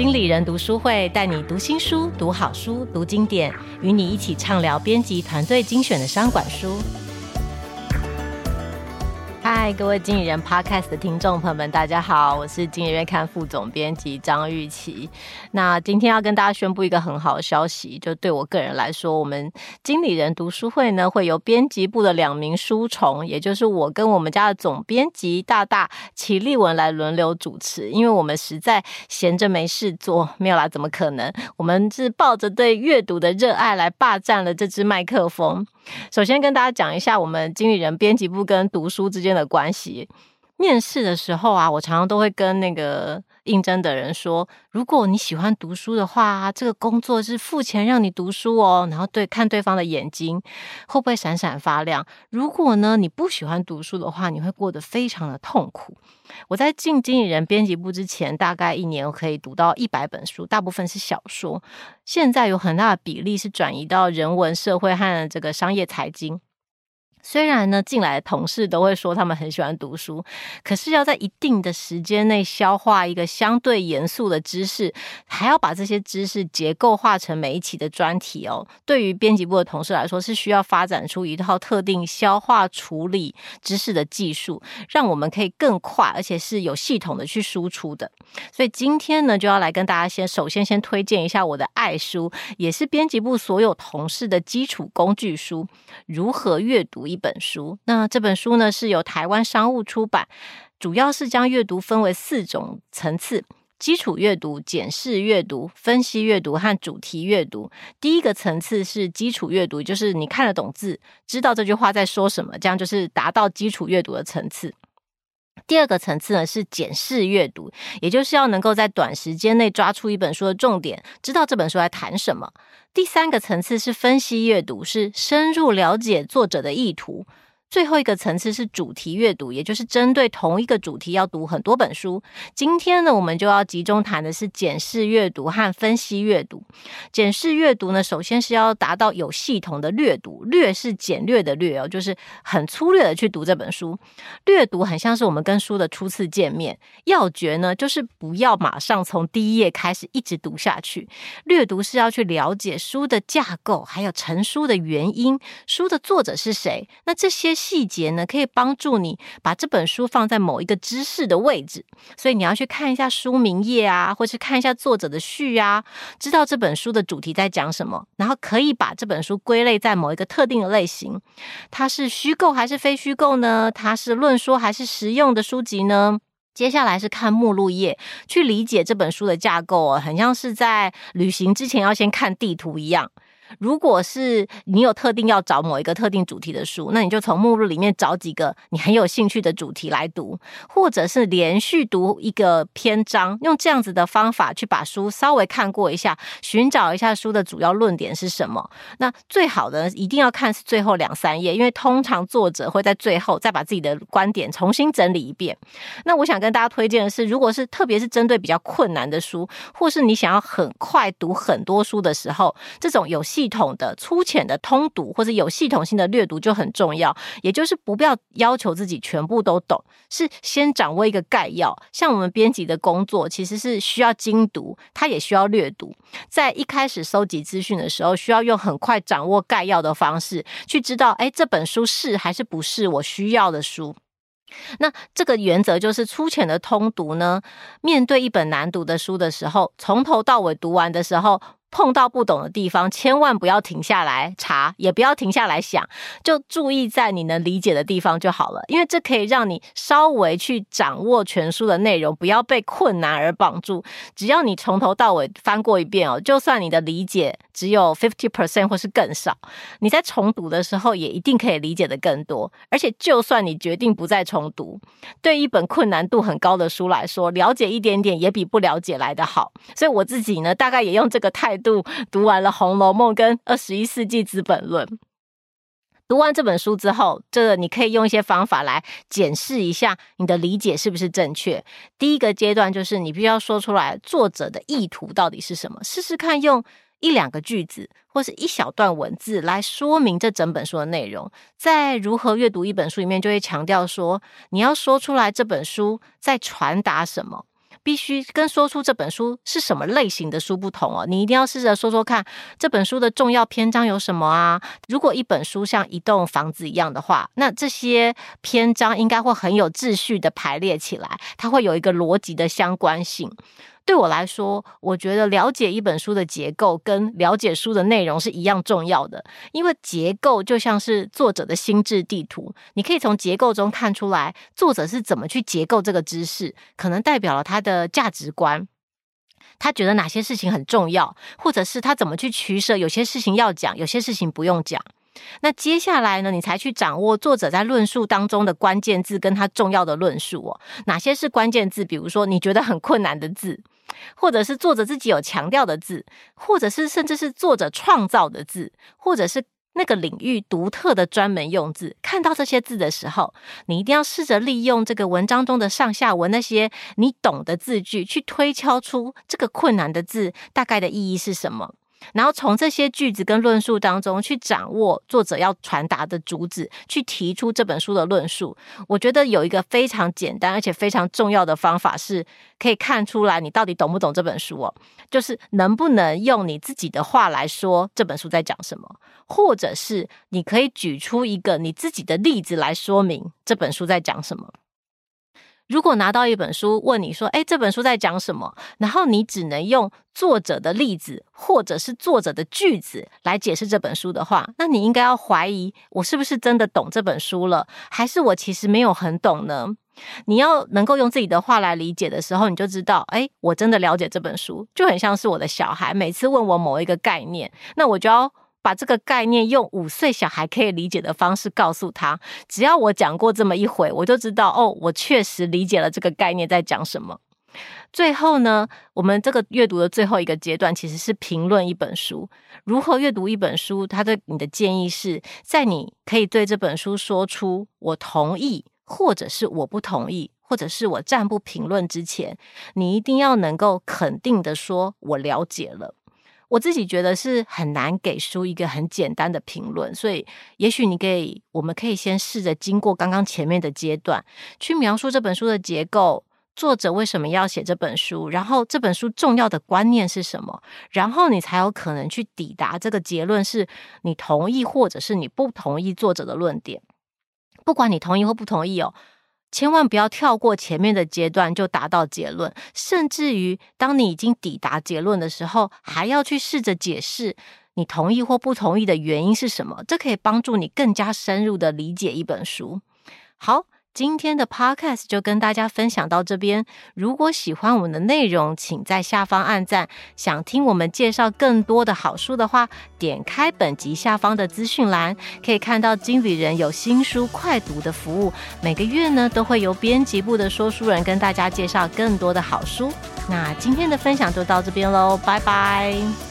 经理人读书会带你读新书、读好书、读经典，与你一起畅聊编辑团队精选的商管书。嗨，各位经理人 Podcast 的听众朋友们，大家好，我是经理人月刊副总编辑张玉琪。那今天要跟大家宣布一个很好的消息，就对我个人来说，我们经理人读书会呢，会由编辑部的两名书虫，也就是我跟我们家的总编辑大大齐立文来轮流主持，因为我们实在闲着没事做，没有啦，怎么可能？我们是抱着对阅读的热爱来霸占了这支麦克风。首先跟大家讲一下，我们经理人编辑部跟读书之间的关系。面试的时候啊，我常常都会跟那个应征的人说，如果你喜欢读书的话，这个工作是付钱让你读书哦。然后对，看对方的眼睛会不会闪闪发亮。如果呢，你不喜欢读书的话，你会过得非常的痛苦。我在进经理人编辑部之前，大概一年我可以读到一百本书，大部分是小说。现在有很大的比例是转移到人文、社会和这个商业财经。虽然呢，进来的同事都会说他们很喜欢读书，可是要在一定的时间内消化一个相对严肃的知识，还要把这些知识结构化成每一期的专题哦。对于编辑部的同事来说，是需要发展出一套特定消化处理知识的技术，让我们可以更快而且是有系统的去输出的。所以今天呢，就要来跟大家先首先先推荐一下我的爱书，也是编辑部所有同事的基础工具书——《如何阅读》。一本书，那这本书呢，是由台湾商务出版，主要是将阅读分为四种层次：基础阅读、检视阅读、分析阅读和主题阅读。第一个层次是基础阅读，就是你看得懂字，知道这句话在说什么，这样就是达到基础阅读的层次。第二个层次呢是检视阅读，也就是要能够在短时间内抓出一本书的重点，知道这本书在谈什么。第三个层次是分析阅读，是深入了解作者的意图。最后一个层次是主题阅读，也就是针对同一个主题要读很多本书。今天呢，我们就要集中谈的是检视阅读和分析阅读。检视阅读呢，首先是要达到有系统的略读，略是简略的略哦，就是很粗略的去读这本书。略读很像是我们跟书的初次见面。要诀呢，就是不要马上从第一页开始一直读下去。略读是要去了解书的架构，还有成书的原因，书的作者是谁。那这些。细节呢，可以帮助你把这本书放在某一个知识的位置，所以你要去看一下书名页啊，或是看一下作者的序啊，知道这本书的主题在讲什么，然后可以把这本书归类在某一个特定的类型，它是虚构还是非虚构呢？它是论说还是实用的书籍呢？接下来是看目录页，去理解这本书的架构哦，很像是在旅行之前要先看地图一样。如果是你有特定要找某一个特定主题的书，那你就从目录里面找几个你很有兴趣的主题来读，或者是连续读一个篇章，用这样子的方法去把书稍微看过一下，寻找一下书的主要论点是什么。那最好的一定要看是最后两三页，因为通常作者会在最后再把自己的观点重新整理一遍。那我想跟大家推荐的是，如果是特别是针对比较困难的书，或是你想要很快读很多书的时候，这种有系统的粗浅的通读或者有系统性的略读就很重要，也就是不必要要求自己全部都懂，是先掌握一个概要。像我们编辑的工作其实是需要精读，它也需要略读。在一开始收集资讯的时候，需要用很快掌握概要的方式去知道，哎，这本书是还是不是我需要的书。那这个原则就是粗浅的通读呢，面对一本难读的书的时候，从头到尾读完的时候。碰到不懂的地方，千万不要停下来查，也不要停下来想，就注意在你能理解的地方就好了。因为这可以让你稍微去掌握全书的内容，不要被困难而绑住。只要你从头到尾翻过一遍哦，就算你的理解只有 fifty percent 或是更少，你在重读的时候也一定可以理解的更多。而且，就算你决定不再重读，对一本困难度很高的书来说，了解一点点也比不了解来得好。所以我自己呢，大概也用这个态度。读完了《红楼梦》跟《二十一世纪资本论》，读完这本书之后，这个你可以用一些方法来检视一下你的理解是不是正确。第一个阶段就是你必须要说出来作者的意图到底是什么，试试看用一两个句子或是一小段文字来说明这整本书的内容。在如何阅读一本书里面，就会强调说，你要说出来这本书在传达什么。必须跟说出这本书是什么类型的书不同哦。你一定要试着说说看，这本书的重要篇章有什么啊？如果一本书像一栋房子一样的话，那这些篇章应该会很有秩序的排列起来，它会有一个逻辑的相关性。对我来说，我觉得了解一本书的结构跟了解书的内容是一样重要的，因为结构就像是作者的心智地图，你可以从结构中看出来作者是怎么去结构这个知识，可能代表了他的价值观，他觉得哪些事情很重要，或者是他怎么去取舍，有些事情要讲，有些事情不用讲。那接下来呢，你才去掌握作者在论述当中的关键字跟他重要的论述哦，哪些是关键字？比如说你觉得很困难的字。或者是作者自己有强调的字，或者是甚至是作者创造的字，或者是那个领域独特的专门用字。看到这些字的时候，你一定要试着利用这个文章中的上下文那些你懂的字句，去推敲出这个困难的字大概的意义是什么。然后从这些句子跟论述当中去掌握作者要传达的主旨，去提出这本书的论述。我觉得有一个非常简单而且非常重要的方法，是可以看出来你到底懂不懂这本书哦。就是能不能用你自己的话来说这本书在讲什么，或者是你可以举出一个你自己的例子来说明这本书在讲什么。如果拿到一本书，问你说：“诶，这本书在讲什么？”然后你只能用作者的例子或者是作者的句子来解释这本书的话，那你应该要怀疑我是不是真的懂这本书了，还是我其实没有很懂呢？你要能够用自己的话来理解的时候，你就知道，诶，我真的了解这本书，就很像是我的小孩每次问我某一个概念，那我就要。把这个概念用五岁小孩可以理解的方式告诉他，只要我讲过这么一回，我就知道哦，我确实理解了这个概念在讲什么。最后呢，我们这个阅读的最后一个阶段其实是评论一本书。如何阅读一本书？他对你的建议是在你可以对这本书说出我同意，或者是我不同意，或者是我暂不评论之前，你一定要能够肯定的说，我了解了。我自己觉得是很难给书一个很简单的评论，所以也许你可以，我们可以先试着经过刚刚前面的阶段，去描述这本书的结构，作者为什么要写这本书，然后这本书重要的观念是什么，然后你才有可能去抵达这个结论，是你同意或者是你不同意作者的论点。不管你同意或不同意哦。千万不要跳过前面的阶段就达到结论，甚至于当你已经抵达结论的时候，还要去试着解释你同意或不同意的原因是什么，这可以帮助你更加深入的理解一本书。好。今天的 podcast 就跟大家分享到这边。如果喜欢我们的内容，请在下方按赞。想听我们介绍更多的好书的话，点开本集下方的资讯栏，可以看到经理人有新书快读的服务。每个月呢，都会由编辑部的说书人跟大家介绍更多的好书。那今天的分享就到这边喽，拜拜。